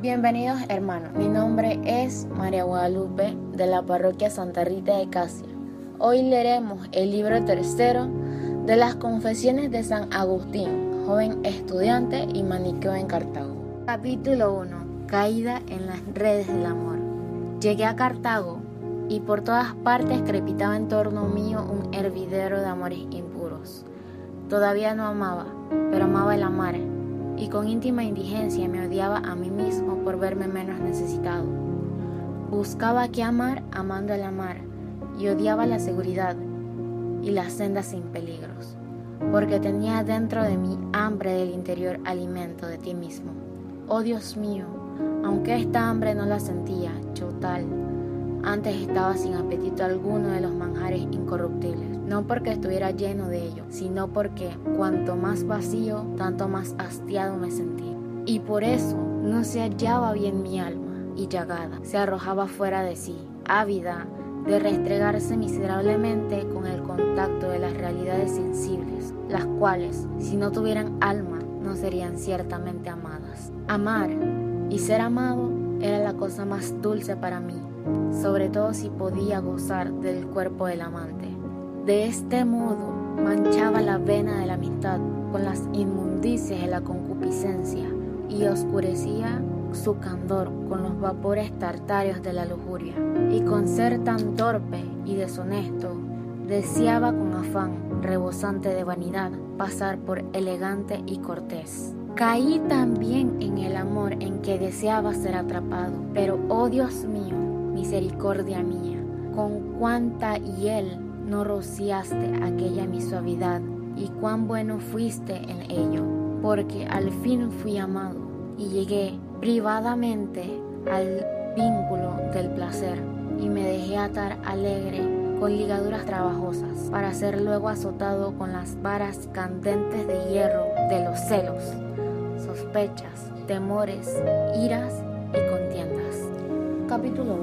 Bienvenidos hermanos, mi nombre es María Guadalupe de la parroquia Santa Rita de Casia. Hoy leeremos el libro tercero de las confesiones de San Agustín, joven estudiante y maniqueo en Cartago. Capítulo 1. Caída en las redes del amor. Llegué a Cartago y por todas partes crepitaba en torno mío un hervidero de amores impuros. Todavía no amaba, pero amaba el amar y con íntima indigencia me odiaba a mí mismo por verme menos necesitado. Buscaba que amar amando el amar y odiaba la seguridad y las sendas sin peligros, porque tenía dentro de mí hambre del interior alimento de ti mismo. Oh Dios mío, aunque esta hambre no la sentía, yo tal, antes estaba sin apetito alguno de los manjares incorruptibles, no porque estuviera lleno de ellos, sino porque cuanto más vacío, tanto más hastiado me sentía. Y por eso no se hallaba bien mi alma, y llagada, se arrojaba fuera de sí, ávida de restregarse miserablemente con el contacto de las realidades sensibles, las cuales, si no tuvieran alma, no serían ciertamente amadas. Amar y ser amado era la cosa más dulce para mí, sobre todo si podía gozar del cuerpo del amante. De este modo manchaba la vena de la amistad con las inmundicias de la concupiscencia y oscurecía su candor con los vapores tartáreos de la lujuria. Y con ser tan torpe y deshonesto, deseaba con afán rebosante de vanidad pasar por elegante y cortés. Caí también en el amor en que deseaba ser atrapado, pero oh Dios mío, misericordia mía, con cuánta hiel no rociaste aquella mi suavidad y cuán bueno fuiste en ello, porque al fin fui amado y llegué privadamente al vínculo del placer y me dejé atar alegre con ligaduras trabajosas para ser luego azotado con las varas candentes de hierro de los celos, sospechas, temores, iras y contiendas. Capítulo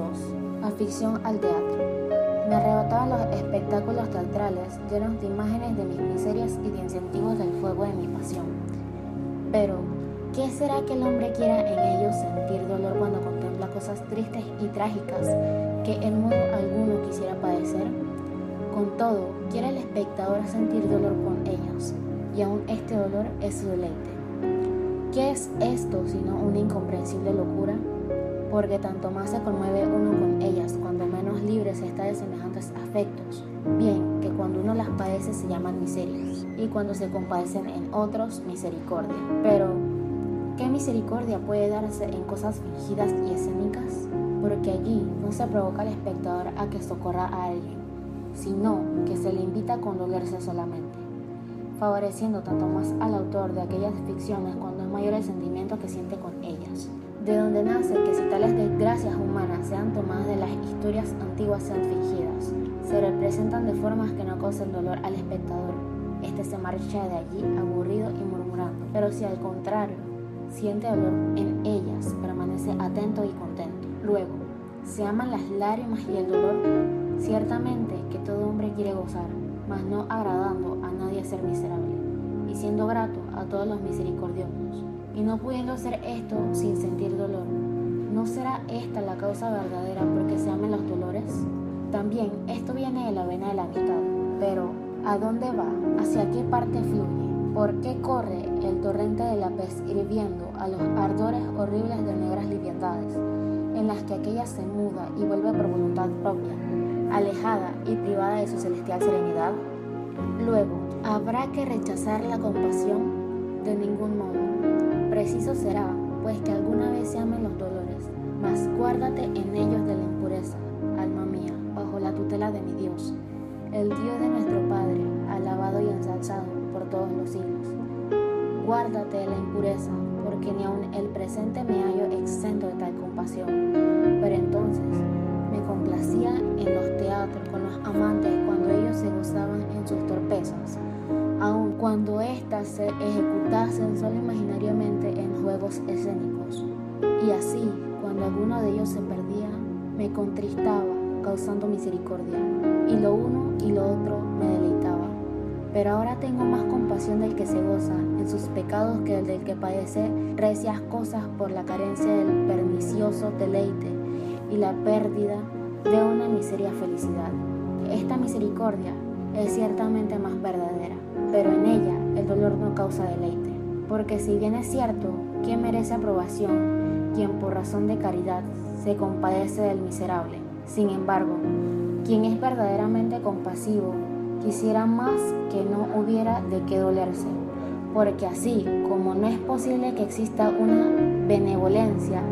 2. Afición al teatro. Me arrebataban los espectáculos teatrales llenos de imágenes de mis miserias y de incentivos del fuego de mi pasión. Pero, ¿qué será que el hombre quiera en ellos sentir dolor cuando contempla cosas tristes y trágicas que en modo alguno quisiera padecer? Con todo, quiere el espectador sentir dolor con ellos, y aún este dolor es su deleite. ¿Qué es esto sino una incomprensible locura? Porque tanto más se conmueve uno con ellas cuando menos libre se está de semejantes afectos. Bien, que cuando uno las padece se llaman miserias, y cuando se compadecen en otros, misericordia. Pero, ¿qué misericordia puede darse en cosas fingidas y escénicas? Porque allí no se provoca al espectador a que socorra a alguien, sino que se le invita a condolerse solamente favoreciendo tanto más al autor de aquellas ficciones cuando mayor el sentimiento que siente con ellas. De donde nace que si tales desgracias humanas sean tomadas de las historias antiguas sean fingidas, se representan de formas que no causen dolor al espectador. Este se marcha de allí aburrido y murmurando, pero si al contrario siente dolor en ellas, permanece atento y contento. Luego, se aman las lágrimas y el dolor, ciertamente que todo hombre quiere gozar, mas no agradando a nadie ser miserable, y siendo grato a todos los misericordiosos, y no pudiendo hacer esto sin sentir dolor. ¿No será esta la causa verdadera porque se amen los dolores? También esto viene de la vena de la amistad, pero ¿a dónde va? ¿Hacia qué parte fluye? ¿Por qué corre el torrente de la pez hirviendo a los ardores horribles de negras liviandades, en las que aquella se muda y vuelve por voluntad propia? alejada y privada de su celestial serenidad? Luego, ¿habrá que rechazar la compasión? De ningún modo. Preciso será, pues que alguna vez se amen los dolores, mas guárdate en ellos de la impureza, alma mía, bajo la tutela de mi Dios, el Dios de nuestro Padre, alabado y ensalzado por todos los siglos. Guárdate de la impureza, porque ni aun el presente me hallo exento de tal compasión. Pero entonces, me complacía en los teatros con los amantes cuando ellos se gozaban en sus torpezas, aun cuando éstas se ejecutasen solo imaginariamente en juegos escénicos. Y así, cuando alguno de ellos se perdía, me contristaba, causando misericordia, y lo uno y lo otro me deleitaba. Pero ahora tengo más compasión del que se goza en sus pecados que el del que padece recias cosas por la carencia del pernicioso deleite y la pérdida de una miseria felicidad. Esta misericordia es ciertamente más verdadera, pero en ella el dolor no causa deleite. Porque si bien es cierto, ¿quién merece aprobación? Quien por razón de caridad se compadece del miserable. Sin embargo, quien es verdaderamente compasivo, quisiera más que no hubiera de qué dolerse, porque así como no es posible que exista una benevolencia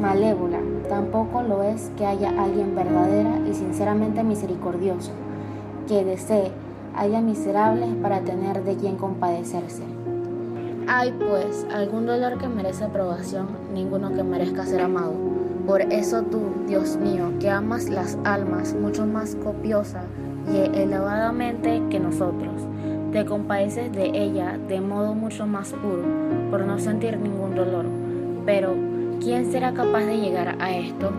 malévola, tampoco lo es que haya alguien verdadera y sinceramente misericordioso, que desee haya miserables para tener de quien compadecerse. Hay pues algún dolor que merece aprobación, ninguno que merezca ser amado. Por eso tú, Dios mío, que amas las almas mucho más copiosa y elevadamente que nosotros, te compadeces de ella de modo mucho más puro, por no sentir ningún dolor. Pero, ¿quién será capaz de llegar a esto?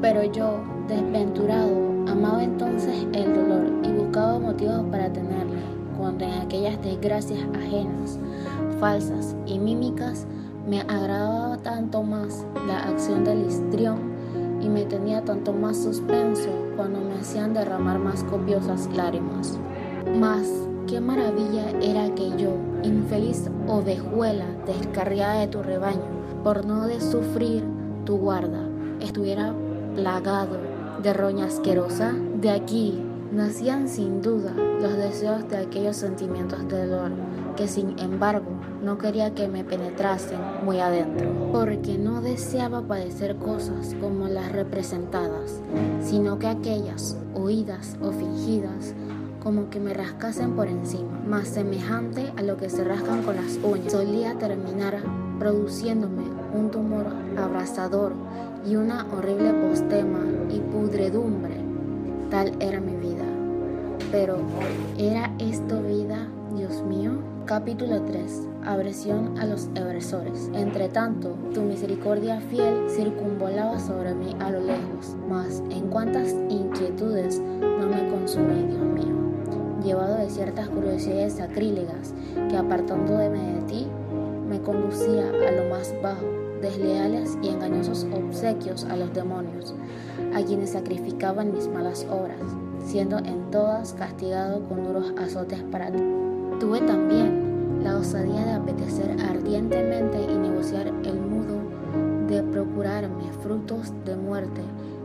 Pero yo, desventurado, amaba entonces el dolor y buscaba motivos para tenerle, cuando en aquellas desgracias ajenas, falsas y mímicas, me agradaba tanto más la acción del histrión y me tenía tanto más suspenso cuando me hacían derramar más copiosas lágrimas. Mas qué maravilla era que yo, infeliz ovejuela descarriada de tu rebaño, por no de sufrir tu guarda, estuviera plagado de roña asquerosa. De aquí nacían sin duda los deseos de aquellos sentimientos de dolor que sin embargo no quería que me penetrasen muy adentro, porque no deseaba padecer cosas como las representadas, sino que aquellas oídas o fingidas como que me rascasen por encima, más semejante a lo que se rascan con las uñas. Solía terminar produciéndome un tumor abrasador y una horrible postema y pudredumbre. Tal era mi vida. Pero, ¿era esto vida, Dios mío? Capítulo 3. Abresión a los eversores. Entre tanto, tu misericordia fiel circunvolaba sobre mí a lo lejos, mas en cuantas inquietudes no me consumí, Dios mío, llevado de ciertas curiosidades sacrílegas que apartándome de ti, me conducía a lo más bajo, desleales y engañosos obsequios a los demonios, a quienes sacrificaban mis malas obras, siendo en todas castigado con duros azotes para ti. Tuve también la osadía de apetecer ardientemente y negociar el mudo de procurarme frutos de muerte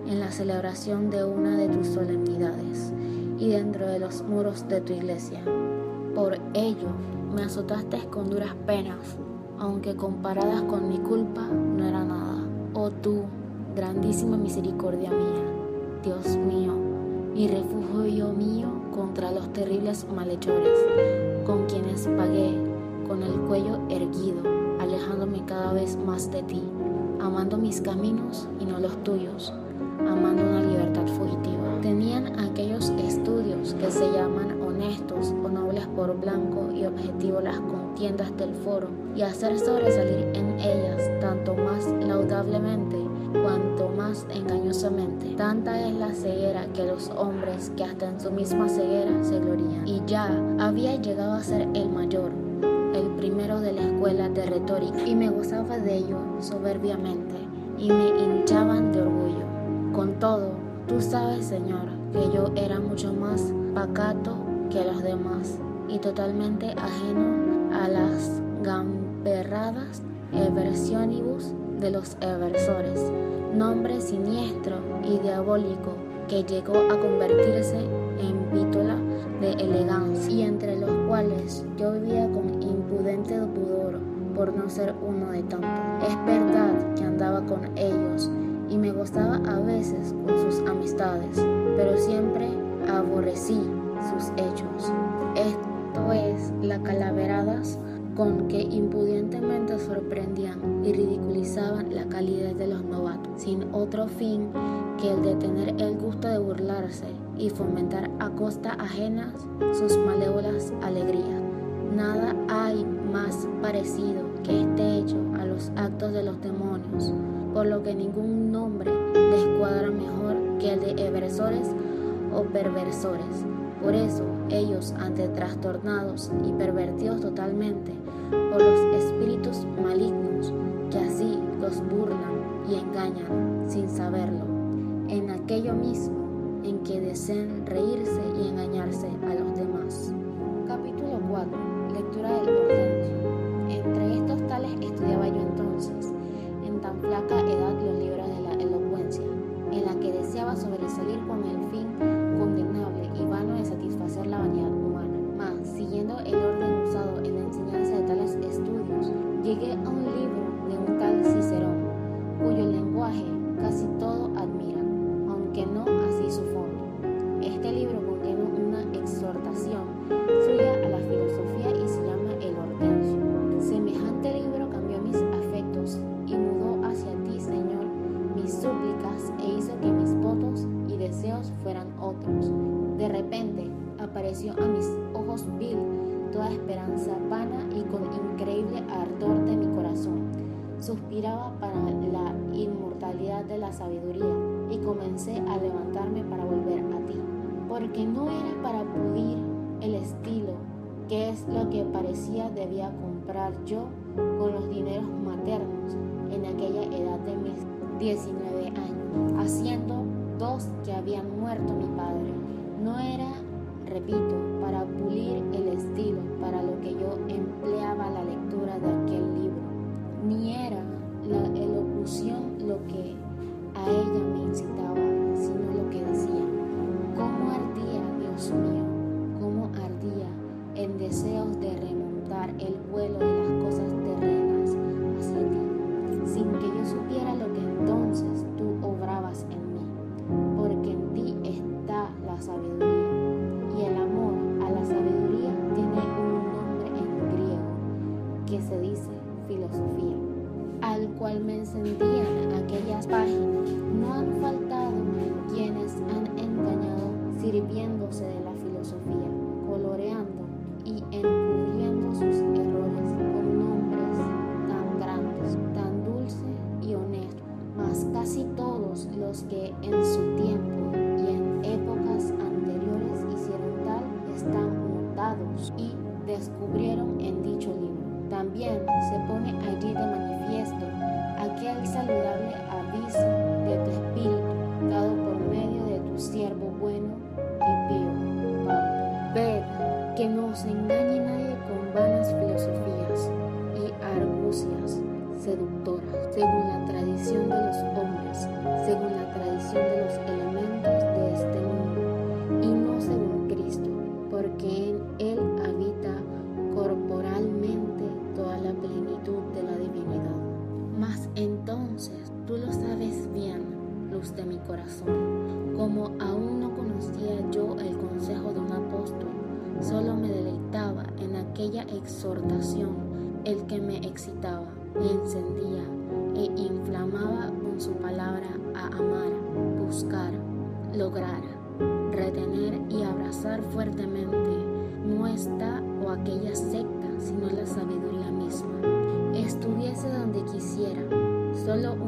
en la celebración de una de tus solemnidades y dentro de los muros de tu iglesia. Por ello me azotaste con duras penas, aunque comparadas con mi culpa no era nada. Oh tú, grandísima misericordia mía, Dios mío, y refugio mío contra los terribles malhechores con quienes pagué con el cuello erguido, alejándome cada vez más de ti, amando mis caminos y no los tuyos, amando una libertad fugitiva. Tenían aquellos estudios que se llaman honestos o nobles por blanco y objetivo las contiendas del foro y hacer sobresalir en ellas tanto más laudablemente cuanto más engañosamente. Tanta es la ceguera que los hombres que hasta en su misma ceguera se glorían. Y ya había llegado a ser el mayor, el primero de la escuela de retórica, y me gozaba de ello soberbiamente, y me hinchaban de orgullo. Con todo, tú sabes, Señor, que yo era mucho más pacato que los demás, y totalmente ajeno a las gamberradas eversionibus de los eversores, nombre siniestro y diabólico que llegó a convertirse en vítola de elegancia y entre los cuales yo vivía con impudente pudor por no ser uno de tanto. Es verdad que andaba con ellos y me gustaba a veces con sus amistades, pero siempre aborrecí hechos. Esto es, las calaveradas con que impudentemente sorprendían y ridiculizaban la calidez de los novatos, sin otro fin que el de tener el gusto de burlarse y fomentar a costa ajenas sus malévolas alegrías. Nada hay más parecido que este hecho a los actos de los demonios, por lo que ningún nombre descuadra mejor que el de eversores o perversores. Por eso, ellos ante trastornados y pervertidos totalmente por los espíritus malignos que así los burlan y engañan sin saberlo, en aquello mismo en que deseen reírse y engañarse a los demás. Comencé a levantarme para volver a ti, porque no era para pudir el estilo, que es lo que parecía debía comprar yo con los dineros maternos en aquella edad de mis 19 años, haciendo dos que habían muerto mi padre. No era repito, para pulir el estilo para lo que yo empleaba la lectura de aquel libro. Ni era la elocución lo que dice filosofía, al cual me encendían aquellas páginas. No han faltado quienes han engañado sirviéndose de la filosofía, coloreando y encubriendo sus errores con nombres tan grandes, tan dulces y honestos, mas casi todos los que en su tiempo y en épocas anteriores hicieron tal están mutados y descubrieron en dicho libro. También se pone allí de manifiesto aquel saludable aviso de tu espíritu dado por medio de tu siervo lograr, retener y abrazar fuertemente no está o aquella secta, sino la sabiduría misma. Estuviese donde quisiera, solo un